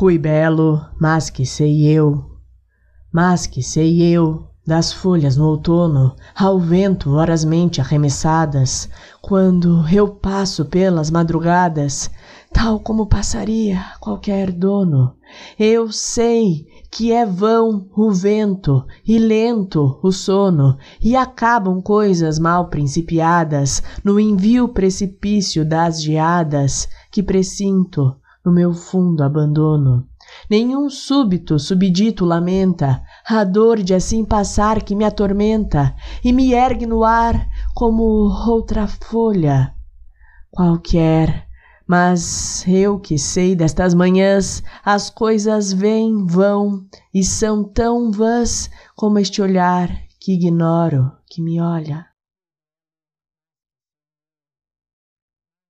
Rui Belo, mas que sei eu, mas que sei eu das folhas no outono, ao vento vorazmente arremessadas, quando eu passo pelas madrugadas, tal como passaria qualquer dono. Eu sei que é vão o vento e lento o sono, e acabam coisas mal principiadas no envio precipício das geadas que presinto no meu fundo abandono. Nenhum súbito subdito lamenta a dor de assim passar que me atormenta e me ergue no ar como outra folha qualquer. Mas eu que sei destas manhãs, as coisas vêm, vão e são tão vãs como este olhar que ignoro que me olha.